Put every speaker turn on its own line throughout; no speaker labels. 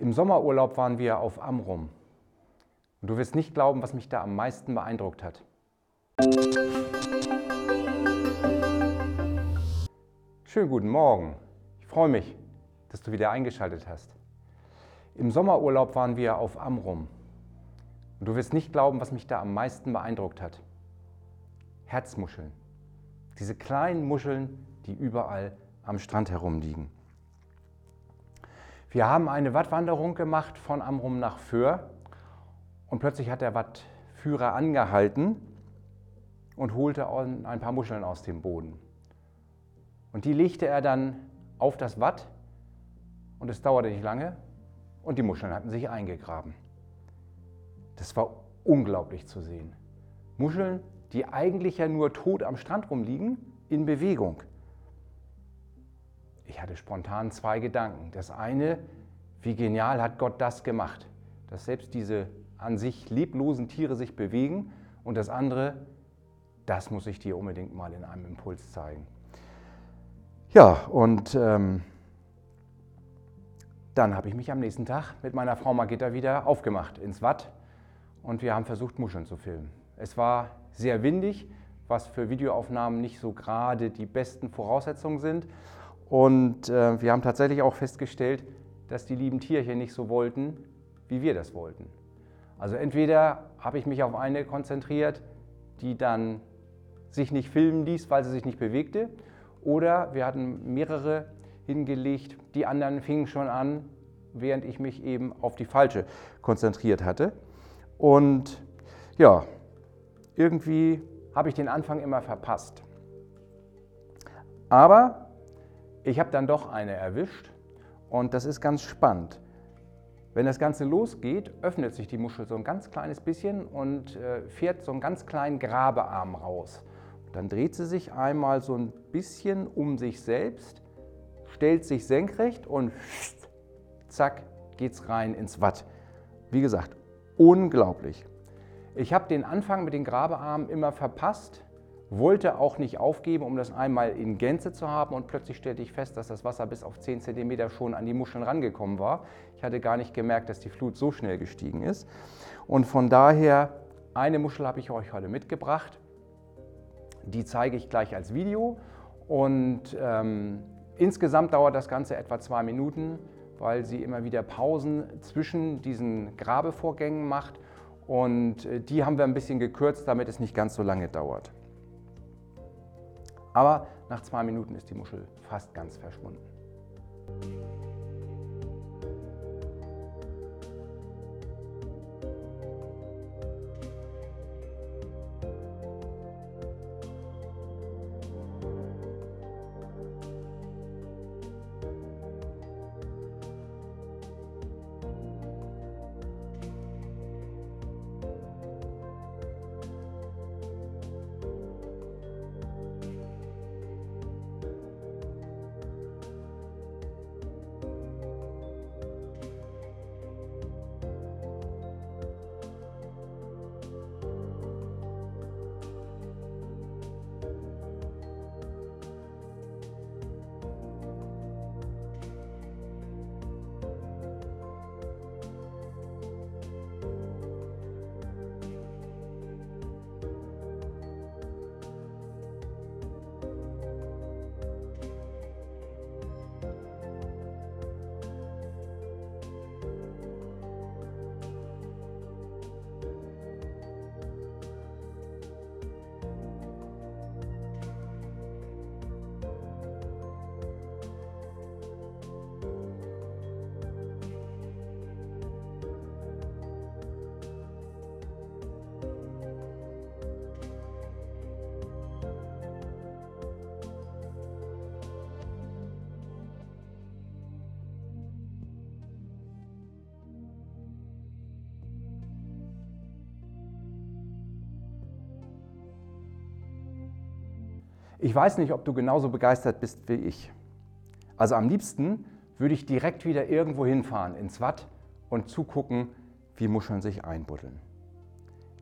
Im Sommerurlaub waren wir auf Amrum. Und du wirst nicht glauben, was mich da am meisten beeindruckt hat. Schönen guten Morgen. Ich freue mich, dass du wieder eingeschaltet hast. Im Sommerurlaub waren wir auf Amrum. Und du wirst nicht glauben, was mich da am meisten beeindruckt hat. Herzmuscheln. Diese kleinen Muscheln, die überall am Strand herumliegen. Wir haben eine Wattwanderung gemacht von Amrum nach Föhr und plötzlich hat der Wattführer angehalten und holte ein paar Muscheln aus dem Boden. Und die legte er dann auf das Watt und es dauerte nicht lange und die Muscheln hatten sich eingegraben. Das war unglaublich zu sehen. Muscheln, die eigentlich ja nur tot am Strand rumliegen, in Bewegung. Ich hatte spontan zwei Gedanken. Das eine, wie genial hat Gott das gemacht, dass selbst diese an sich leblosen Tiere sich bewegen. Und das andere, das muss ich dir unbedingt mal in einem Impuls zeigen. Ja, und ähm, dann habe ich mich am nächsten Tag mit meiner Frau Margitta wieder aufgemacht ins Watt und wir haben versucht, Muscheln zu filmen. Es war sehr windig, was für Videoaufnahmen nicht so gerade die besten Voraussetzungen sind. Und äh, wir haben tatsächlich auch festgestellt, dass die lieben Tierchen nicht so wollten, wie wir das wollten. Also entweder habe ich mich auf eine konzentriert, die dann sich nicht filmen ließ, weil sie sich nicht bewegte, oder wir hatten mehrere hingelegt, die anderen fingen schon an, während ich mich eben auf die falsche konzentriert hatte. Und ja, irgendwie habe ich den Anfang immer verpasst. Aber ich habe dann doch eine erwischt und das ist ganz spannend. Wenn das Ganze losgeht, öffnet sich die Muschel so ein ganz kleines bisschen und äh, fährt so einen ganz kleinen Grabearm raus. Dann dreht sie sich einmal so ein bisschen um sich selbst, stellt sich senkrecht und zack, geht es rein ins Watt. Wie gesagt, unglaublich. Ich habe den Anfang mit den Grabearmen immer verpasst, wollte auch nicht aufgeben, um das einmal in Gänze zu haben und plötzlich stellte ich fest, dass das Wasser bis auf 10 cm schon an die Muscheln rangekommen war. Ich hatte gar nicht gemerkt, dass die Flut so schnell gestiegen ist. Und von daher, eine Muschel habe ich euch heute mitgebracht. Die zeige ich gleich als Video und ähm, insgesamt dauert das Ganze etwa zwei Minuten, weil sie immer wieder Pausen zwischen diesen Grabevorgängen macht und äh, die haben wir ein bisschen gekürzt, damit es nicht ganz so lange dauert. Aber nach zwei Minuten ist die Muschel fast ganz verschwunden. Ich weiß nicht, ob du genauso begeistert bist wie ich. Also am liebsten würde ich direkt wieder irgendwo hinfahren, ins Watt und zugucken, wie Muscheln sich einbuddeln.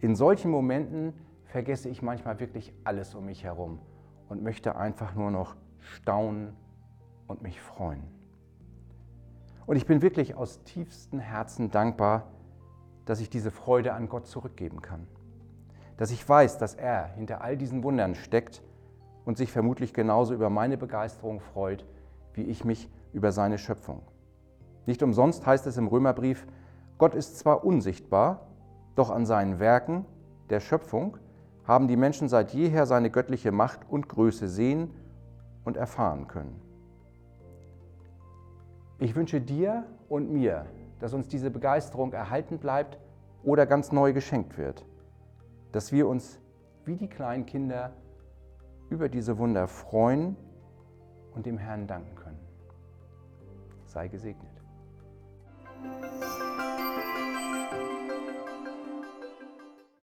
In solchen Momenten vergesse ich manchmal wirklich alles um mich herum und möchte einfach nur noch staunen und mich freuen. Und ich bin wirklich aus tiefstem Herzen dankbar, dass ich diese Freude an Gott zurückgeben kann. Dass ich weiß, dass er hinter all diesen Wundern steckt und sich vermutlich genauso über meine Begeisterung freut, wie ich mich über seine Schöpfung. Nicht umsonst heißt es im Römerbrief, Gott ist zwar unsichtbar, doch an seinen Werken der Schöpfung haben die Menschen seit jeher seine göttliche Macht und Größe sehen und erfahren können. Ich wünsche dir und mir, dass uns diese Begeisterung erhalten bleibt oder ganz neu geschenkt wird, dass wir uns wie die kleinen Kinder über diese Wunder freuen und dem Herrn danken können. Sei gesegnet.